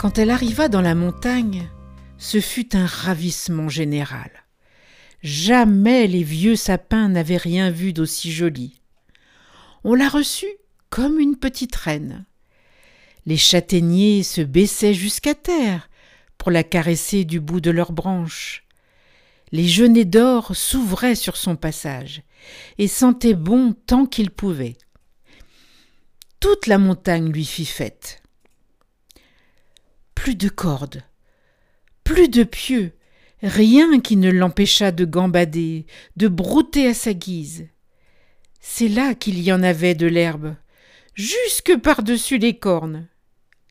Quand elle arriva dans la montagne, ce fut un ravissement général. Jamais les vieux sapins n'avaient rien vu d'aussi joli. On la reçut comme une petite reine. Les châtaigniers se baissaient jusqu'à terre pour la caresser du bout de leurs branches. Les genêts d'or s'ouvraient sur son passage et sentaient bon tant qu'ils pouvaient. Toute la montagne lui fit fête. De cordes, plus de pieux, rien qui ne l'empêchât de gambader, de brouter à sa guise. C'est là qu'il y en avait de l'herbe, jusque par-dessus les cornes.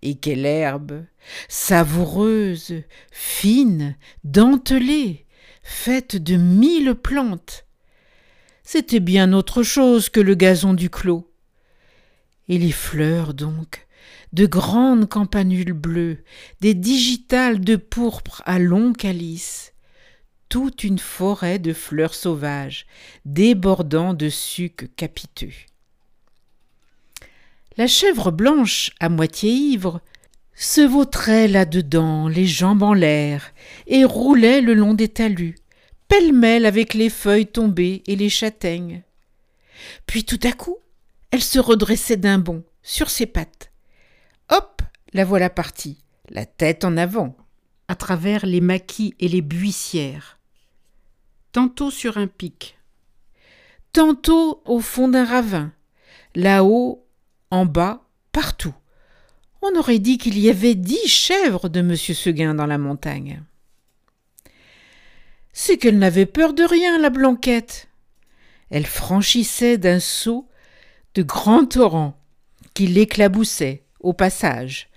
Et quelle herbe savoureuse, fine, dentelée, faite de mille plantes. C'était bien autre chose que le gazon du clos. Et les fleurs, donc, de grandes campanules bleues, des digitales de pourpre à longs calices, toute une forêt de fleurs sauvages, débordant de sucs capiteux. La chèvre blanche, à moitié ivre, se vautrait là-dedans, les jambes en l'air, et roulait le long des talus, pêle-mêle avec les feuilles tombées et les châtaignes. Puis tout à coup, elle se redressait d'un bond, sur ses pattes. Hop, la voilà partie, la tête en avant, à travers les maquis et les buissières. Tantôt sur un pic, tantôt au fond d'un ravin, là-haut, en bas, partout. On aurait dit qu'il y avait dix chèvres de M. Seguin dans la montagne. C'est qu'elle n'avait peur de rien, la blanquette. Elle franchissait d'un saut de grands torrents qui l'éclaboussaient au passage,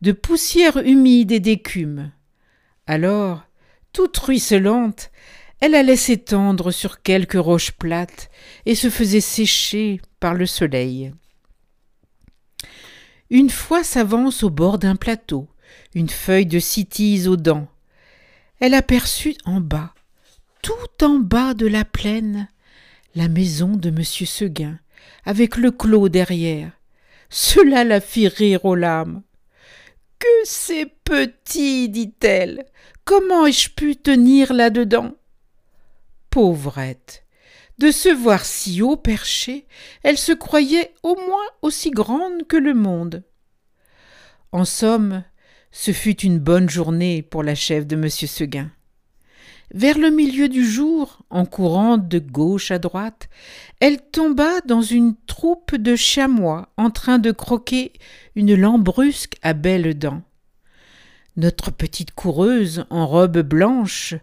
de poussière humide et d'écume. Alors, toute ruisselante, elle allait s'étendre sur quelques roches plates et se faisait sécher par le soleil. Une fois s'avance au bord d'un plateau, une feuille de cytise aux dents. Elle aperçut en bas, tout en bas de la plaine, la maison de M. Seguin, avec le clos derrière. Cela la fit rire aux larmes. Que c'est petit, dit-elle. Comment ai-je pu tenir là-dedans? Pauvrette. De se voir si haut perché, elle se croyait au moins aussi grande que le monde. En somme, ce fut une bonne journée pour la chef de M. Seguin. Vers le milieu du jour, en courant de gauche à droite, elle tomba dans une troupe de chamois en train de croquer une lambrusque à belles dents. Notre petite coureuse en robe blanche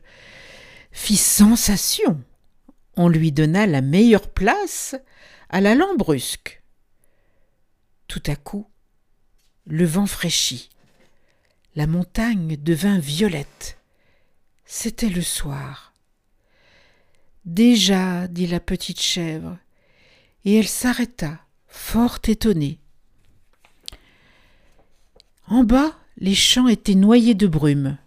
fit sensation on lui donna la meilleure place à la lambrusque. Tout à coup, le vent fraîchit. La montagne devint violette. C'était le soir. Déjà, dit la petite chèvre, et elle s'arrêta, fort étonnée. En bas, les champs étaient noyés de brume.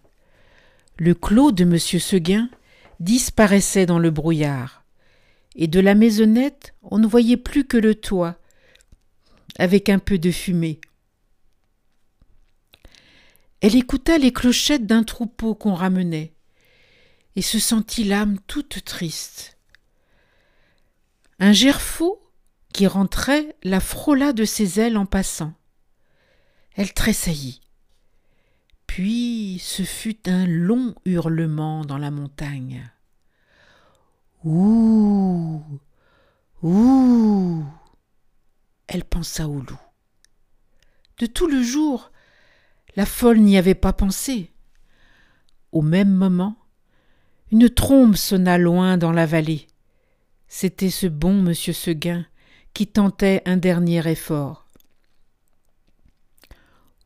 Le clos de M. Seguin disparaissait dans le brouillard, et de la maisonnette on ne voyait plus que le toit, avec un peu de fumée. Elle écouta les clochettes d'un troupeau qu'on ramenait, et se sentit l'âme toute triste. Un gerfaut qui rentrait la frôla de ses ailes en passant. Elle tressaillit. Puis ce fut un long hurlement dans la montagne. Ouh Ouh Elle pensa au loup. De tout le jour, la folle n'y avait pas pensé. Au même moment, une trombe sonna loin dans la vallée. C'était ce bon monsieur Seguin qui tentait un dernier effort.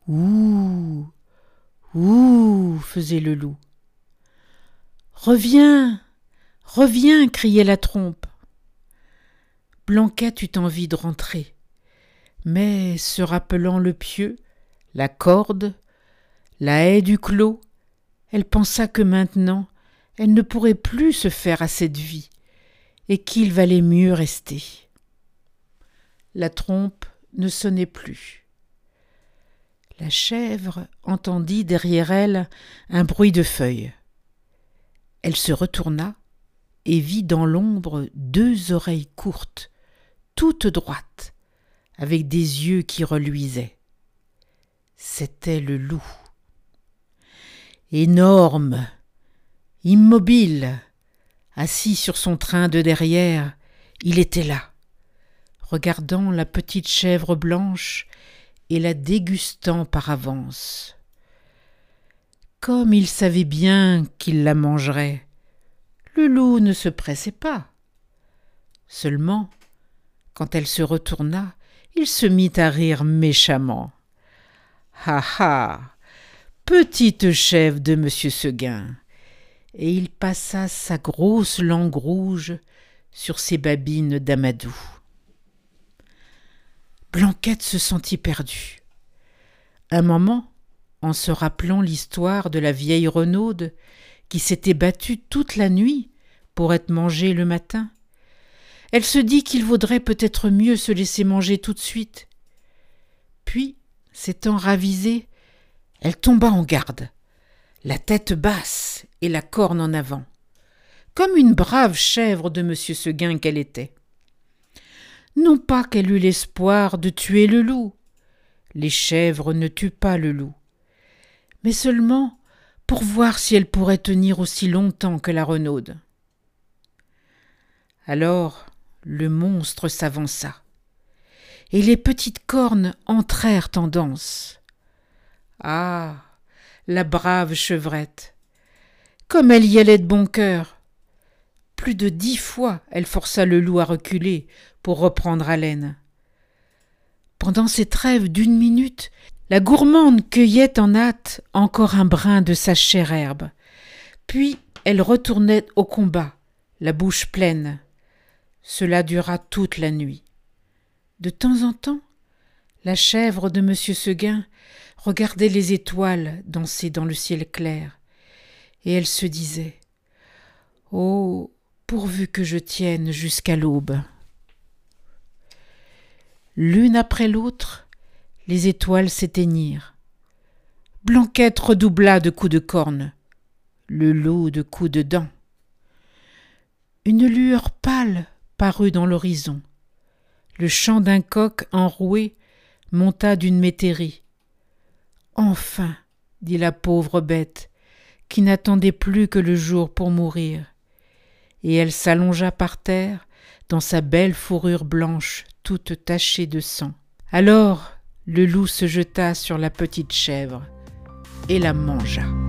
Ouh Ouh faisait le loup. Reviens Reviens criait la trompe. Blanquette eut envie de rentrer, mais se rappelant le pieu, la corde, la haie du clos, elle pensa que maintenant elle ne pourrait plus se faire à cette vie, et qu'il valait mieux rester. La trompe ne sonnait plus. La chèvre entendit derrière elle un bruit de feuilles. Elle se retourna et vit dans l'ombre deux oreilles courtes, toutes droites, avec des yeux qui reluisaient. C'était le loup. Énorme, immobile, assis sur son train de derrière, il était là, regardant la petite chèvre blanche et la dégustant par avance. Comme il savait bien qu'il la mangerait, le loup ne se pressait pas. Seulement, quand elle se retourna, il se mit à rire méchamment. Ha ha Petite chèvre de monsieur Seguin Et il passa sa grosse langue rouge sur ses babines d'amadou. Blanquette se sentit perdue. Un moment, en se rappelant l'histoire de la vieille Renaude qui s'était battue toute la nuit pour être mangée le matin, elle se dit qu'il vaudrait peut-être mieux se laisser manger tout de suite. Puis, s'étant ravisée, elle tomba en garde, la tête basse et la corne en avant, comme une brave chèvre de M. Seguin qu'elle était. Non pas qu'elle eût l'espoir de tuer le loup, les chèvres ne tuent pas le loup, mais seulement pour voir si elle pourrait tenir aussi longtemps que la renaude. Alors le monstre s'avança, et les petites cornes entrèrent en danse. Ah. La brave chevrette. Comme elle y allait de bon cœur. Plus de dix fois elle força le loup à reculer pour reprendre haleine. Pendant ces trêves d'une minute, la gourmande cueillait en hâte encore un brin de sa chère herbe. Puis elle retournait au combat, la bouche pleine. Cela dura toute la nuit. De temps en temps, la chèvre de M. Seguin regardait les étoiles danser dans le ciel clair, et elle se disait Oh, pourvu que je tienne jusqu'à l'aube. L'une après l'autre, les étoiles s'éteignirent. Blanquette redoubla de coups de corne, le lot de coups de dents. Une lueur pâle parut dans l'horizon. Le chant d'un coq enroué monta d'une métairie. Enfin, dit la pauvre bête, qui n'attendait plus que le jour pour mourir. Et elle s'allongea par terre, dans sa belle fourrure blanche, toute tachée de sang. Alors le loup se jeta sur la petite chèvre et la mangea.